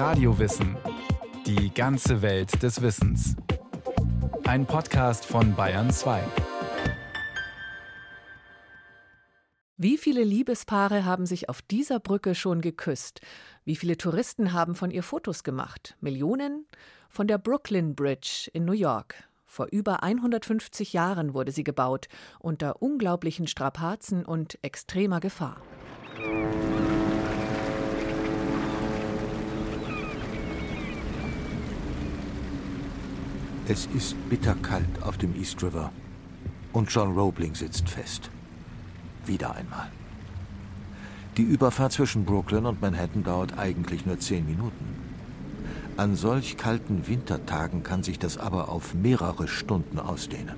Radiowissen. Die ganze Welt des Wissens. Ein Podcast von Bayern 2. Wie viele Liebespaare haben sich auf dieser Brücke schon geküsst? Wie viele Touristen haben von ihr Fotos gemacht? Millionen? Von der Brooklyn Bridge in New York. Vor über 150 Jahren wurde sie gebaut, unter unglaublichen Strapazen und extremer Gefahr. Es ist bitterkalt auf dem East River und John Roebling sitzt fest. Wieder einmal. Die Überfahrt zwischen Brooklyn und Manhattan dauert eigentlich nur zehn Minuten. An solch kalten Wintertagen kann sich das aber auf mehrere Stunden ausdehnen.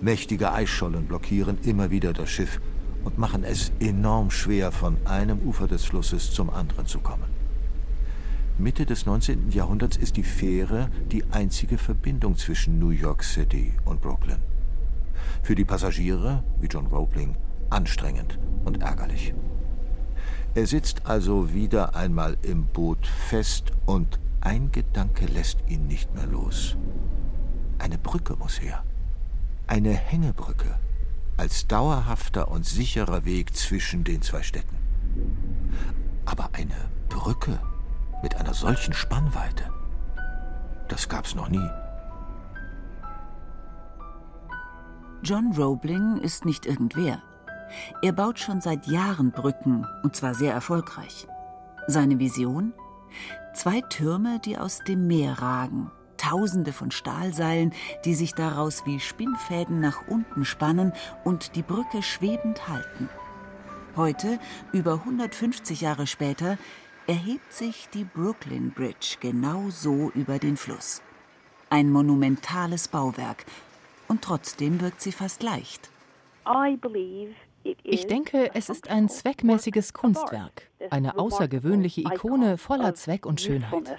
Mächtige Eisschollen blockieren immer wieder das Schiff und machen es enorm schwer, von einem Ufer des Flusses zum anderen zu kommen. Mitte des 19. Jahrhunderts ist die Fähre die einzige Verbindung zwischen New York City und Brooklyn. Für die Passagiere, wie John Roebling, anstrengend und ärgerlich. Er sitzt also wieder einmal im Boot fest und ein Gedanke lässt ihn nicht mehr los. Eine Brücke muss her. Eine Hängebrücke als dauerhafter und sicherer Weg zwischen den zwei Städten. Aber eine Brücke mit einer solchen Spannweite. Das gab's noch nie. John Roebling ist nicht irgendwer. Er baut schon seit Jahren Brücken, und zwar sehr erfolgreich. Seine Vision? Zwei Türme, die aus dem Meer ragen, Tausende von Stahlseilen, die sich daraus wie Spinnfäden nach unten spannen und die Brücke schwebend halten. Heute, über 150 Jahre später, erhebt sich die Brooklyn Bridge genau so über den Fluss. Ein monumentales Bauwerk. Und trotzdem wirkt sie fast leicht. Ich denke, es ist ein zweckmäßiges Kunstwerk, eine außergewöhnliche Ikone voller Zweck und Schönheit.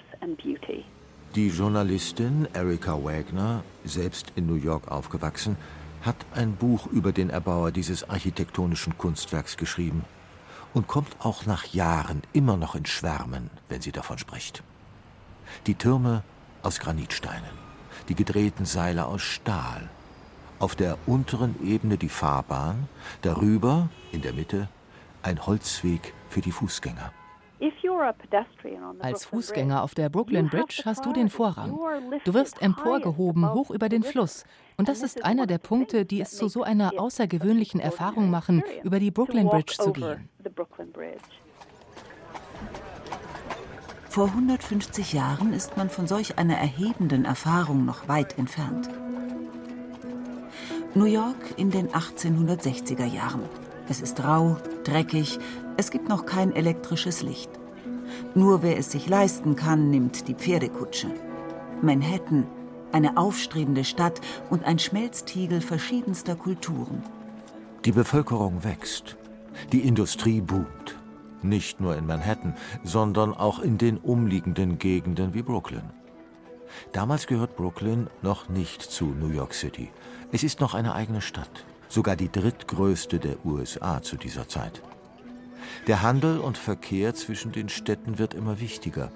Die Journalistin Erika Wagner, selbst in New York aufgewachsen, hat ein Buch über den Erbauer dieses architektonischen Kunstwerks geschrieben und kommt auch nach Jahren immer noch in Schwärmen, wenn sie davon spricht. Die Türme aus Granitsteinen, die gedrehten Seile aus Stahl, auf der unteren Ebene die Fahrbahn, darüber, in der Mitte, ein Holzweg für die Fußgänger. Als Fußgänger auf der Brooklyn Bridge hast du den Vorrang. Du wirst emporgehoben hoch über den Fluss. Und das ist einer der Punkte, die es zu so einer außergewöhnlichen Erfahrung machen, über die Brooklyn Bridge zu gehen. Vor 150 Jahren ist man von solch einer erhebenden Erfahrung noch weit entfernt. New York in den 1860er Jahren. Es ist rau, dreckig, es gibt noch kein elektrisches Licht. Nur wer es sich leisten kann, nimmt die Pferdekutsche. Manhattan, eine aufstrebende Stadt und ein Schmelztiegel verschiedenster Kulturen. Die Bevölkerung wächst. Die Industrie boomt. Nicht nur in Manhattan, sondern auch in den umliegenden Gegenden wie Brooklyn. Damals gehört Brooklyn noch nicht zu New York City. Es ist noch eine eigene Stadt, sogar die drittgrößte der USA zu dieser Zeit. Der Handel und Verkehr zwischen den Städten wird immer wichtiger.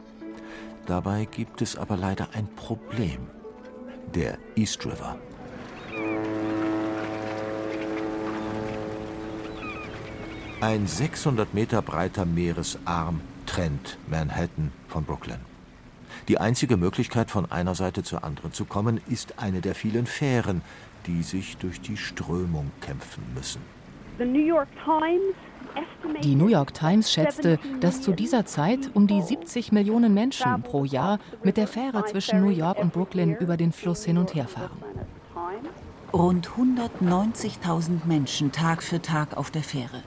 Dabei gibt es aber leider ein Problem. Der East River. Ein 600 Meter breiter Meeresarm trennt Manhattan von Brooklyn. Die einzige Möglichkeit, von einer Seite zur anderen zu kommen, ist eine der vielen Fähren, die sich durch die Strömung kämpfen müssen. Die New York Times schätzte, dass zu dieser Zeit um die 70 Millionen Menschen pro Jahr mit der Fähre zwischen New York und Brooklyn über den Fluss hin und her fahren. Rund 190.000 Menschen Tag für Tag auf der Fähre.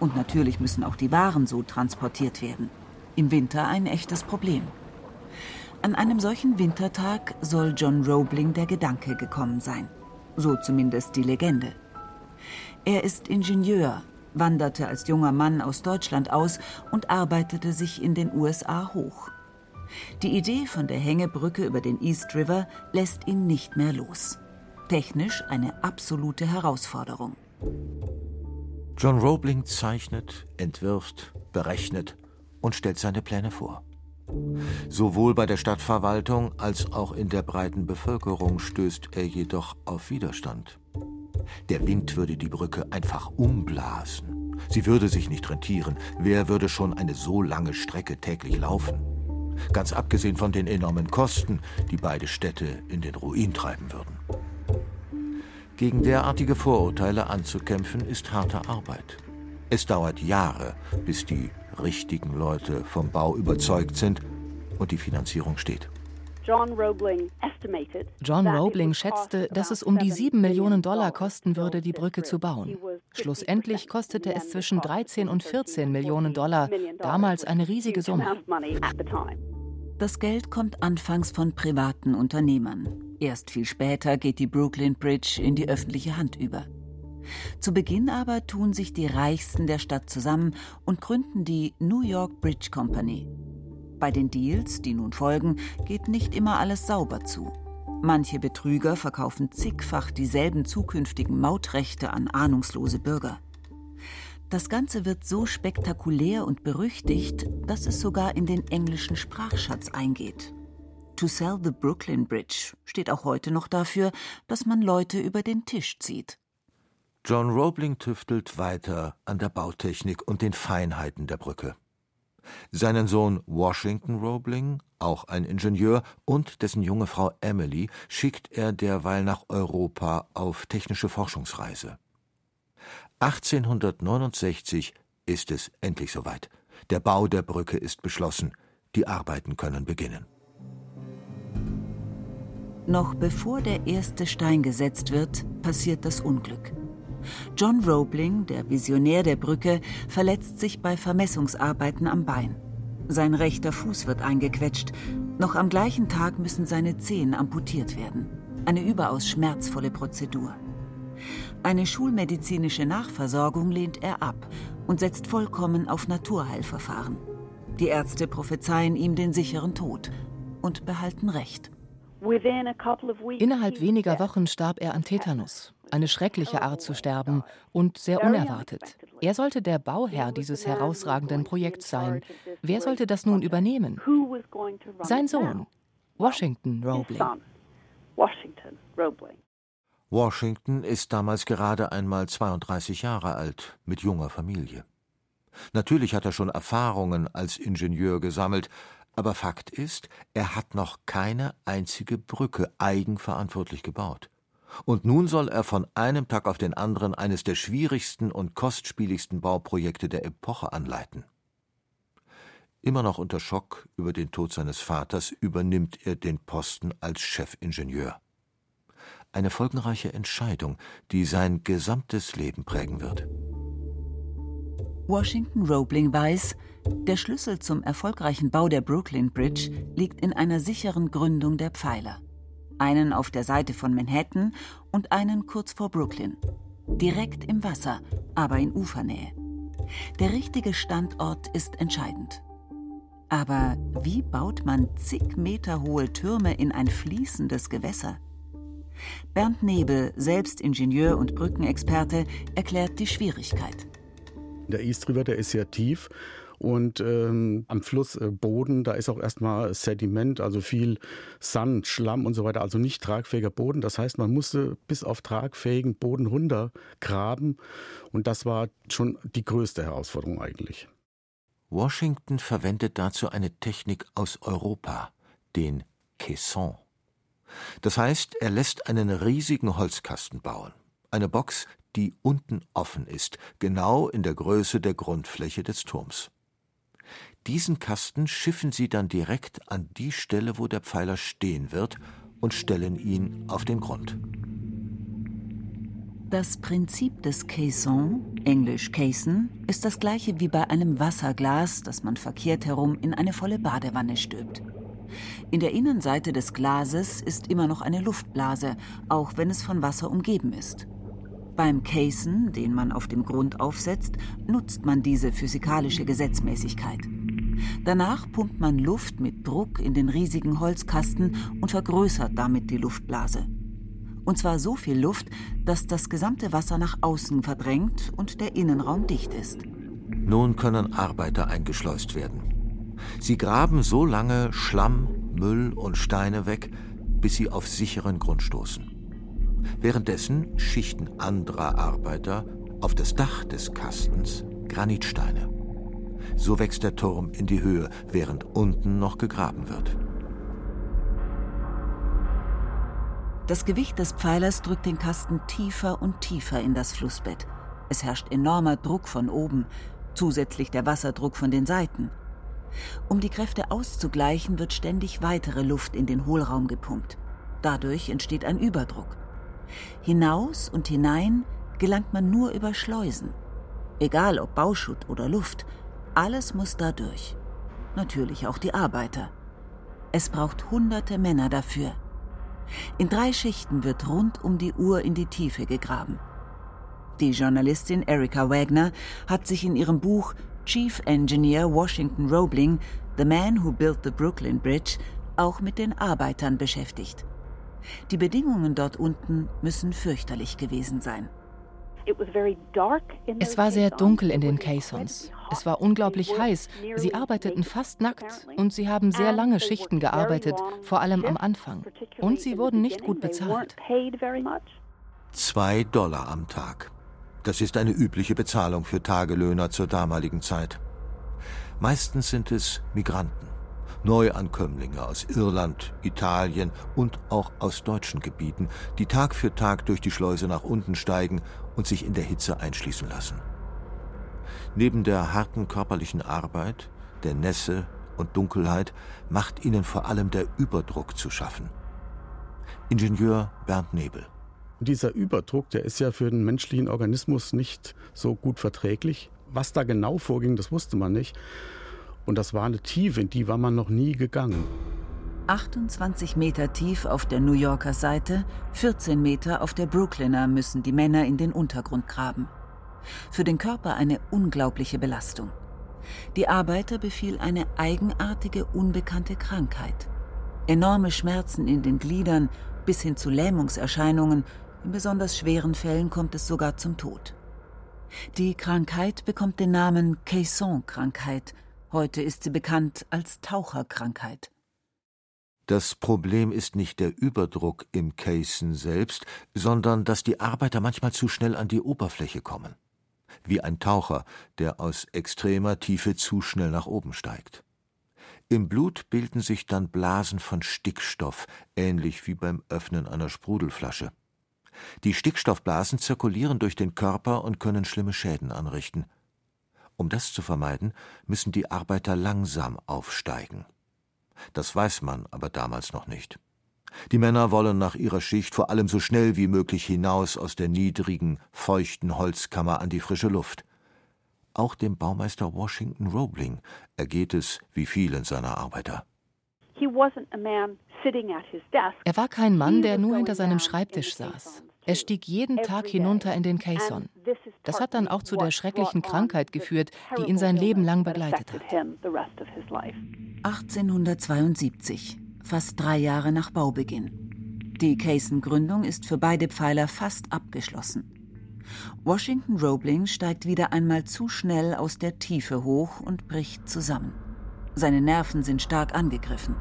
Und natürlich müssen auch die Waren so transportiert werden. Im Winter ein echtes Problem. An einem solchen Wintertag soll John Roebling der Gedanke gekommen sein. So zumindest die Legende. Er ist Ingenieur, wanderte als junger Mann aus Deutschland aus und arbeitete sich in den USA hoch. Die Idee von der Hängebrücke über den East River lässt ihn nicht mehr los. Technisch eine absolute Herausforderung. John Roebling zeichnet, entwirft, berechnet und stellt seine Pläne vor. Sowohl bei der Stadtverwaltung als auch in der breiten Bevölkerung stößt er jedoch auf Widerstand. Der Wind würde die Brücke einfach umblasen. Sie würde sich nicht rentieren. Wer würde schon eine so lange Strecke täglich laufen? Ganz abgesehen von den enormen Kosten, die beide Städte in den Ruin treiben würden. Gegen derartige Vorurteile anzukämpfen, ist harte Arbeit. Es dauert Jahre, bis die richtigen Leute vom Bau überzeugt sind und die Finanzierung steht. John Roebling schätzte, dass es um die 7 Millionen Dollar kosten würde, die Brücke zu bauen. Schlussendlich kostete es zwischen 13 und 14 Millionen Dollar, damals eine riesige Summe. Das Geld kommt anfangs von privaten Unternehmern. Erst viel später geht die Brooklyn Bridge in die öffentliche Hand über. Zu Beginn aber tun sich die Reichsten der Stadt zusammen und gründen die New York Bridge Company. Bei den Deals, die nun folgen, geht nicht immer alles sauber zu. Manche Betrüger verkaufen zigfach dieselben zukünftigen Mautrechte an ahnungslose Bürger. Das Ganze wird so spektakulär und berüchtigt, dass es sogar in den englischen Sprachschatz eingeht. To sell the Brooklyn Bridge steht auch heute noch dafür, dass man Leute über den Tisch zieht. John Roebling tüftelt weiter an der Bautechnik und den Feinheiten der Brücke. Seinen Sohn Washington Roebling, auch ein Ingenieur, und dessen junge Frau Emily schickt er derweil nach Europa auf technische Forschungsreise. 1869 ist es endlich soweit. Der Bau der Brücke ist beschlossen. Die Arbeiten können beginnen. Noch bevor der erste Stein gesetzt wird, passiert das Unglück. John Roebling, der Visionär der Brücke, verletzt sich bei Vermessungsarbeiten am Bein. Sein rechter Fuß wird eingequetscht. Noch am gleichen Tag müssen seine Zehen amputiert werden. Eine überaus schmerzvolle Prozedur. Eine schulmedizinische Nachversorgung lehnt er ab und setzt vollkommen auf Naturheilverfahren. Die Ärzte prophezeien ihm den sicheren Tod und behalten Recht. Innerhalb weniger Wochen starb er an Tetanus eine schreckliche Art zu sterben und sehr unerwartet. Er sollte der Bauherr dieses herausragenden Projekts sein. Wer sollte das nun übernehmen? Sein Sohn, Washington Roebling. Washington ist damals gerade einmal 32 Jahre alt, mit junger Familie. Natürlich hat er schon Erfahrungen als Ingenieur gesammelt, aber Fakt ist, er hat noch keine einzige Brücke eigenverantwortlich gebaut. Und nun soll er von einem Tag auf den anderen eines der schwierigsten und kostspieligsten Bauprojekte der Epoche anleiten. Immer noch unter Schock über den Tod seines Vaters übernimmt er den Posten als Chefingenieur. Eine folgenreiche Entscheidung, die sein gesamtes Leben prägen wird. Washington Roebling weiß, der Schlüssel zum erfolgreichen Bau der Brooklyn Bridge liegt in einer sicheren Gründung der Pfeiler einen auf der Seite von Manhattan und einen kurz vor Brooklyn. Direkt im Wasser, aber in Ufernähe. Der richtige Standort ist entscheidend. Aber wie baut man zig Meter hohe Türme in ein fließendes Gewässer? Bernd Nebel, selbst Ingenieur und Brückenexperte, erklärt die Schwierigkeit. Der East River, der ist sehr tief und ähm, am Flussboden, äh, da ist auch erstmal Sediment, also viel Sand, Schlamm und so weiter, also nicht tragfähiger Boden. Das heißt, man musste bis auf tragfähigen Boden runtergraben. Und das war schon die größte Herausforderung eigentlich. Washington verwendet dazu eine Technik aus Europa, den Caisson. Das heißt, er lässt einen riesigen Holzkasten bauen. Eine Box, die unten offen ist, genau in der Größe der Grundfläche des Turms. Diesen Kasten schiffen sie dann direkt an die Stelle, wo der Pfeiler stehen wird, und stellen ihn auf den Grund. Das Prinzip des Caisson, englisch Caisson, ist das gleiche wie bei einem Wasserglas, das man verkehrt herum in eine volle Badewanne stülpt. In der Innenseite des Glases ist immer noch eine Luftblase, auch wenn es von Wasser umgeben ist. Beim Caisson, den man auf dem Grund aufsetzt, nutzt man diese physikalische Gesetzmäßigkeit. Danach pumpt man Luft mit Druck in den riesigen Holzkasten und vergrößert damit die Luftblase. Und zwar so viel Luft, dass das gesamte Wasser nach außen verdrängt und der Innenraum dicht ist. Nun können Arbeiter eingeschleust werden. Sie graben so lange Schlamm, Müll und Steine weg, bis sie auf sicheren Grund stoßen. Währenddessen schichten andere Arbeiter auf das Dach des Kastens Granitsteine. So wächst der Turm in die Höhe, während unten noch gegraben wird. Das Gewicht des Pfeilers drückt den Kasten tiefer und tiefer in das Flussbett. Es herrscht enormer Druck von oben, zusätzlich der Wasserdruck von den Seiten. Um die Kräfte auszugleichen, wird ständig weitere Luft in den Hohlraum gepumpt. Dadurch entsteht ein Überdruck. Hinaus und hinein gelangt man nur über Schleusen. Egal ob Bauschutt oder Luft, alles muss da durch. Natürlich auch die Arbeiter. Es braucht hunderte Männer dafür. In drei Schichten wird rund um die Uhr in die Tiefe gegraben. Die Journalistin Erika Wagner hat sich in ihrem Buch Chief Engineer Washington Roebling, The Man Who Built the Brooklyn Bridge, auch mit den Arbeitern beschäftigt. Die Bedingungen dort unten müssen fürchterlich gewesen sein. Es war sehr dunkel in den Caissons. Es war unglaublich heiß. Sie arbeiteten fast nackt und sie haben sehr lange Schichten gearbeitet, vor allem am Anfang. Und sie wurden nicht gut bezahlt. Zwei Dollar am Tag. Das ist eine übliche Bezahlung für Tagelöhner zur damaligen Zeit. Meistens sind es Migranten, Neuankömmlinge aus Irland, Italien und auch aus deutschen Gebieten, die Tag für Tag durch die Schleuse nach unten steigen und sich in der Hitze einschließen lassen. Neben der harten körperlichen Arbeit, der Nässe und Dunkelheit macht ihnen vor allem der Überdruck zu schaffen. Ingenieur Bernd Nebel dieser Überdruck, der ist ja für den menschlichen Organismus nicht so gut verträglich. Was da genau vorging, das wusste man nicht. Und das war eine Tiefe, in die war man noch nie gegangen. 28 Meter tief auf der New Yorker Seite, 14 Meter auf der Brooklyner müssen die Männer in den Untergrund graben. Für den Körper eine unglaubliche Belastung. Die Arbeiter befiel eine eigenartige, unbekannte Krankheit. Enorme Schmerzen in den Gliedern bis hin zu Lähmungserscheinungen in besonders schweren Fällen kommt es sogar zum Tod. Die Krankheit bekommt den Namen Caisson-Krankheit. Heute ist sie bekannt als Taucherkrankheit. Das Problem ist nicht der Überdruck im Caisson selbst, sondern dass die Arbeiter manchmal zu schnell an die Oberfläche kommen. Wie ein Taucher, der aus extremer Tiefe zu schnell nach oben steigt. Im Blut bilden sich dann Blasen von Stickstoff, ähnlich wie beim Öffnen einer Sprudelflasche. Die Stickstoffblasen zirkulieren durch den Körper und können schlimme Schäden anrichten. Um das zu vermeiden, müssen die Arbeiter langsam aufsteigen. Das weiß man aber damals noch nicht. Die Männer wollen nach ihrer Schicht vor allem so schnell wie möglich hinaus aus der niedrigen, feuchten Holzkammer an die frische Luft. Auch dem Baumeister Washington Roebling ergeht es wie vielen seiner Arbeiter. Er war kein Mann, der nur hinter seinem Schreibtisch saß. Er stieg jeden Tag hinunter in den Caisson. Das hat dann auch zu der schrecklichen Krankheit geführt, die ihn sein Leben lang begleitet hat. 1872, fast drei Jahre nach Baubeginn. Die Caisson-Gründung ist für beide Pfeiler fast abgeschlossen. Washington Roebling steigt wieder einmal zu schnell aus der Tiefe hoch und bricht zusammen. Seine Nerven sind stark angegriffen.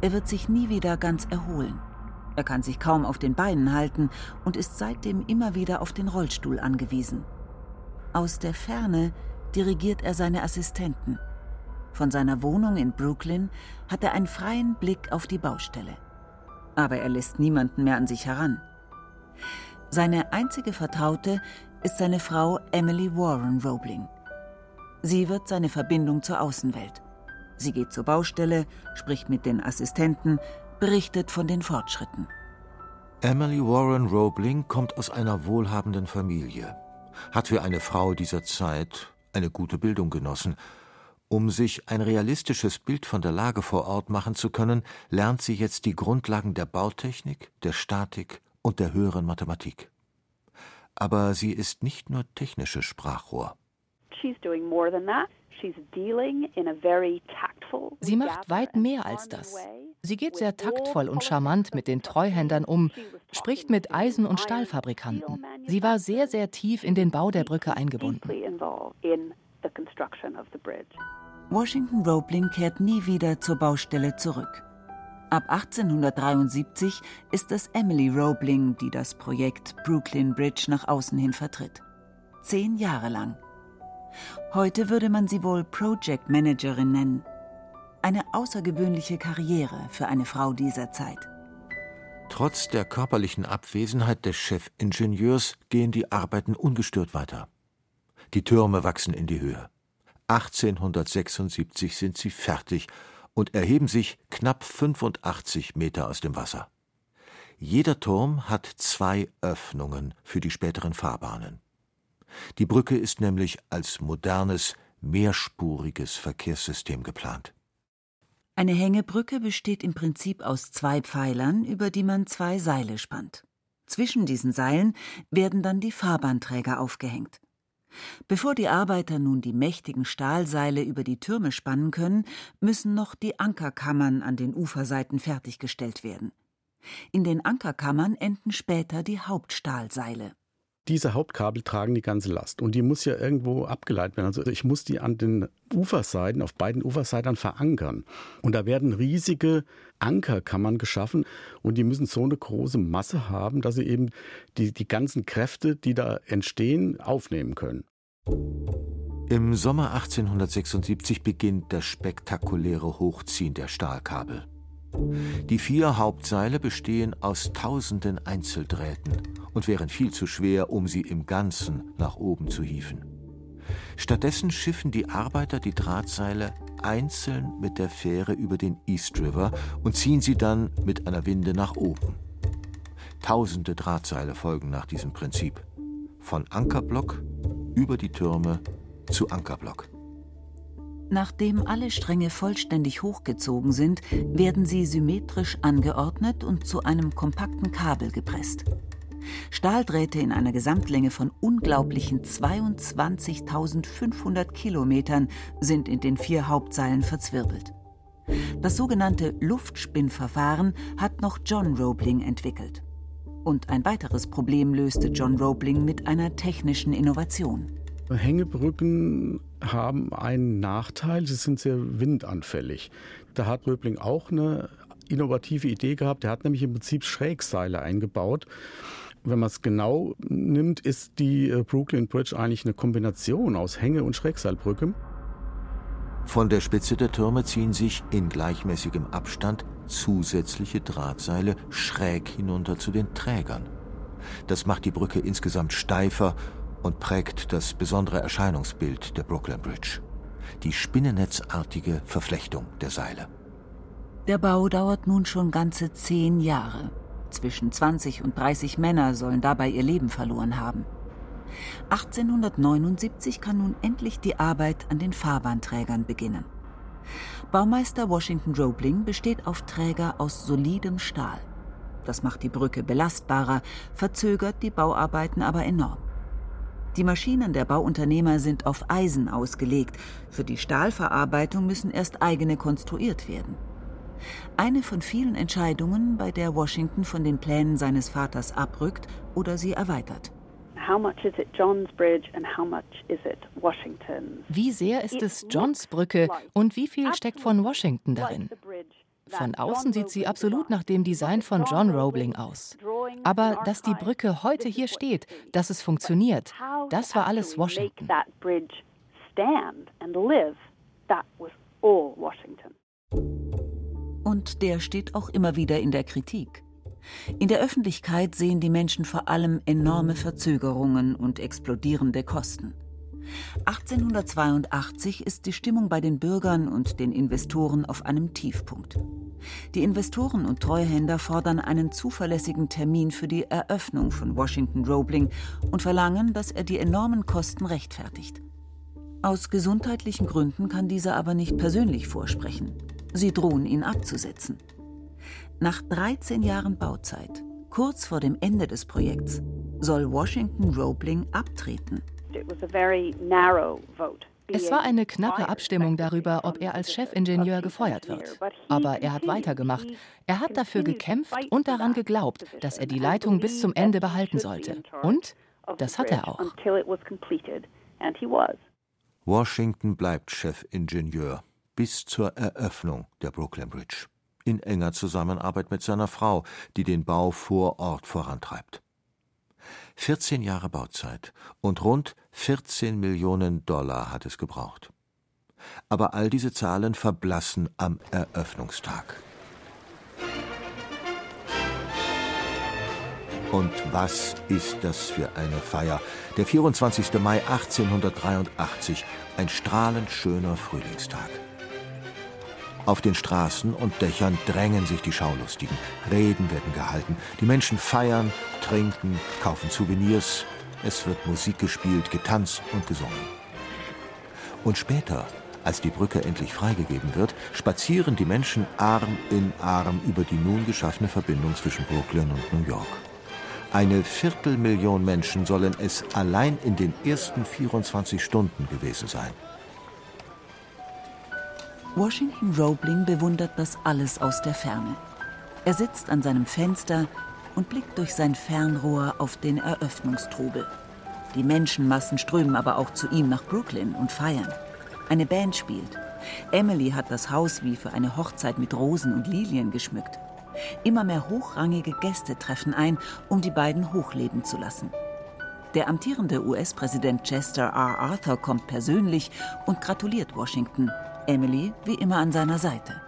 Er wird sich nie wieder ganz erholen. Er kann sich kaum auf den Beinen halten und ist seitdem immer wieder auf den Rollstuhl angewiesen. Aus der Ferne dirigiert er seine Assistenten. Von seiner Wohnung in Brooklyn hat er einen freien Blick auf die Baustelle. Aber er lässt niemanden mehr an sich heran. Seine einzige Vertraute ist seine Frau Emily Warren Roebling. Sie wird seine Verbindung zur Außenwelt. Sie geht zur Baustelle, spricht mit den Assistenten, berichtet von den Fortschritten. Emily Warren Roebling kommt aus einer wohlhabenden Familie, hat für eine Frau dieser Zeit eine gute Bildung genossen. Um sich ein realistisches Bild von der Lage vor Ort machen zu können, lernt sie jetzt die Grundlagen der Bautechnik, der Statik und der höheren Mathematik. Aber sie ist nicht nur technisches Sprachrohr. She's doing more than that. Sie macht weit mehr als das. Sie geht sehr taktvoll und charmant mit den Treuhändern um, spricht mit Eisen- und Stahlfabrikanten. Sie war sehr, sehr tief in den Bau der Brücke eingebunden. Washington Roebling kehrt nie wieder zur Baustelle zurück. Ab 1873 ist es Emily Roebling, die das Projekt Brooklyn Bridge nach außen hin vertritt. Zehn Jahre lang. Heute würde man sie wohl Project Managerin nennen. Eine außergewöhnliche Karriere für eine Frau dieser Zeit. Trotz der körperlichen Abwesenheit des Chefingenieurs gehen die Arbeiten ungestört weiter. Die Türme wachsen in die Höhe. 1876 sind sie fertig und erheben sich knapp 85 Meter aus dem Wasser. Jeder Turm hat zwei Öffnungen für die späteren Fahrbahnen. Die Brücke ist nämlich als modernes, mehrspuriges Verkehrssystem geplant. Eine Hängebrücke besteht im Prinzip aus zwei Pfeilern, über die man zwei Seile spannt. Zwischen diesen Seilen werden dann die Fahrbahnträger aufgehängt. Bevor die Arbeiter nun die mächtigen Stahlseile über die Türme spannen können, müssen noch die Ankerkammern an den Uferseiten fertiggestellt werden. In den Ankerkammern enden später die Hauptstahlseile diese Hauptkabel tragen die ganze Last und die muss ja irgendwo abgeleitet werden. Also ich muss die an den Uferseiten, auf beiden Uferseiten verankern. Und da werden riesige Ankerkammern geschaffen und die müssen so eine große Masse haben, dass sie eben die, die ganzen Kräfte, die da entstehen, aufnehmen können. Im Sommer 1876 beginnt das spektakuläre Hochziehen der Stahlkabel. Die vier Hauptseile bestehen aus tausenden Einzeldrähten und wären viel zu schwer, um sie im Ganzen nach oben zu hieven. Stattdessen schiffen die Arbeiter die Drahtseile einzeln mit der Fähre über den East River und ziehen sie dann mit einer Winde nach oben. Tausende Drahtseile folgen nach diesem Prinzip. Von Ankerblock über die Türme zu Ankerblock. Nachdem alle Stränge vollständig hochgezogen sind, werden sie symmetrisch angeordnet und zu einem kompakten Kabel gepresst. Stahldrähte in einer Gesamtlänge von unglaublichen 22.500 Kilometern sind in den vier Hauptseilen verzwirbelt. Das sogenannte Luftspinnverfahren hat noch John Roebling entwickelt. Und ein weiteres Problem löste John Roebling mit einer technischen Innovation. Hängebrücken haben einen Nachteil, sie sind sehr windanfällig. Da hat Röbling auch eine innovative Idee gehabt. Er hat nämlich im Prinzip Schrägseile eingebaut. Wenn man es genau nimmt, ist die äh, Brooklyn Bridge eigentlich eine Kombination aus Hänge- und Schrägseilbrücke. Von der Spitze der Türme ziehen sich in gleichmäßigem Abstand zusätzliche Drahtseile schräg hinunter zu den Trägern. Das macht die Brücke insgesamt steifer und prägt das besondere Erscheinungsbild der Brooklyn Bridge. Die spinnennetzartige Verflechtung der Seile. Der Bau dauert nun schon ganze zehn Jahre. Zwischen 20 und 30 Männer sollen dabei ihr Leben verloren haben. 1879 kann nun endlich die Arbeit an den Fahrbahnträgern beginnen. Baumeister Washington Roebling besteht auf Träger aus solidem Stahl. Das macht die Brücke belastbarer, verzögert die Bauarbeiten aber enorm. Die Maschinen der Bauunternehmer sind auf Eisen ausgelegt. Für die Stahlverarbeitung müssen erst eigene konstruiert werden. Eine von vielen Entscheidungen, bei der Washington von den Plänen seines Vaters abrückt oder sie erweitert. Wie sehr ist es Johns Brücke und wie viel steckt von Washington darin? Von außen sieht sie absolut nach dem Design von John Roebling aus. Aber dass die Brücke heute hier steht, dass es funktioniert, das war alles Washington. Und der steht auch immer wieder in der Kritik. In der Öffentlichkeit sehen die Menschen vor allem enorme Verzögerungen und explodierende Kosten. 1882 ist die Stimmung bei den Bürgern und den Investoren auf einem Tiefpunkt. Die Investoren und Treuhänder fordern einen zuverlässigen Termin für die Eröffnung von Washington Roebling und verlangen, dass er die enormen Kosten rechtfertigt. Aus gesundheitlichen Gründen kann dieser aber nicht persönlich vorsprechen. Sie drohen ihn abzusetzen. Nach 13 Jahren Bauzeit, kurz vor dem Ende des Projekts, soll Washington Roebling abtreten. Es war eine knappe Abstimmung darüber, ob er als Chefingenieur gefeuert wird. Aber er hat weitergemacht. Er hat dafür gekämpft und daran geglaubt, dass er die Leitung bis zum Ende behalten sollte. Und das hat er auch. Washington bleibt Chefingenieur bis zur Eröffnung der Brooklyn Bridge in enger Zusammenarbeit mit seiner Frau, die den Bau vor Ort vorantreibt. 14 Jahre Bauzeit und rund 14 Millionen Dollar hat es gebraucht. Aber all diese Zahlen verblassen am Eröffnungstag. Und was ist das für eine Feier? Der 24. Mai 1883, ein strahlend schöner Frühlingstag. Auf den Straßen und Dächern drängen sich die Schaulustigen. Reden werden gehalten. Die Menschen feiern, trinken, kaufen Souvenirs. Es wird Musik gespielt, getanzt und gesungen. Und später, als die Brücke endlich freigegeben wird, spazieren die Menschen Arm in Arm über die nun geschaffene Verbindung zwischen Brooklyn und New York. Eine Viertelmillion Menschen sollen es allein in den ersten 24 Stunden gewesen sein. Washington Roebling bewundert das alles aus der Ferne. Er sitzt an seinem Fenster und blickt durch sein Fernrohr auf den Eröffnungstrubel. Die Menschenmassen strömen aber auch zu ihm nach Brooklyn und feiern. Eine Band spielt. Emily hat das Haus wie für eine Hochzeit mit Rosen und Lilien geschmückt. Immer mehr hochrangige Gäste treffen ein, um die beiden hochleben zu lassen. Der amtierende US-Präsident Chester R. Arthur kommt persönlich und gratuliert Washington. Emily wie immer an seiner Seite.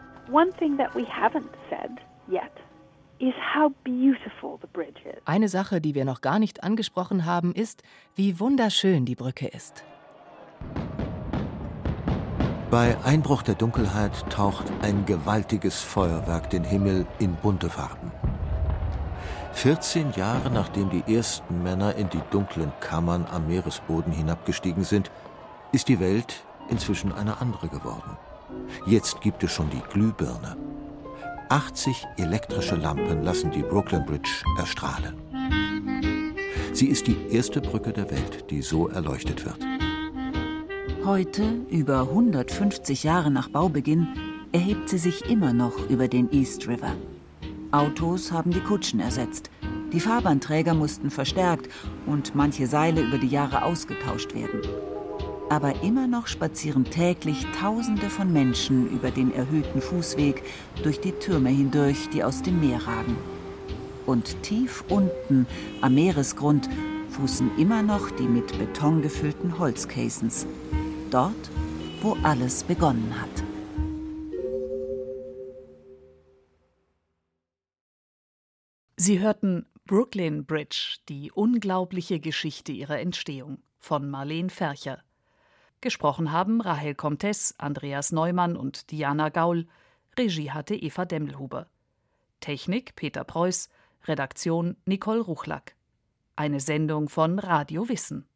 Eine Sache, die wir noch gar nicht angesprochen haben, ist, wie wunderschön die Brücke ist. Bei Einbruch der Dunkelheit taucht ein gewaltiges Feuerwerk den Himmel in bunte Farben. 14 Jahre nachdem die ersten Männer in die dunklen Kammern am Meeresboden hinabgestiegen sind, ist die Welt inzwischen eine andere geworden. Jetzt gibt es schon die Glühbirne. 80 elektrische Lampen lassen die Brooklyn Bridge erstrahlen. Sie ist die erste Brücke der Welt, die so erleuchtet wird. Heute, über 150 Jahre nach Baubeginn, erhebt sie sich immer noch über den East River. Autos haben die Kutschen ersetzt. Die Fahrbahnträger mussten verstärkt und manche Seile über die Jahre ausgetauscht werden aber immer noch spazieren täglich Tausende von Menschen über den erhöhten Fußweg durch die Türme hindurch, die aus dem Meer ragen. Und tief unten am Meeresgrund fußen immer noch die mit Beton gefüllten Holzcasens. Dort, wo alles begonnen hat. Sie hörten Brooklyn Bridge, die unglaubliche Geschichte ihrer Entstehung von Marleen Fercher. Gesprochen haben Rahel Comtes, Andreas Neumann und Diana Gaul. Regie hatte Eva Demmelhuber. Technik Peter Preuß. Redaktion Nicole Ruchlack. Eine Sendung von Radio Wissen.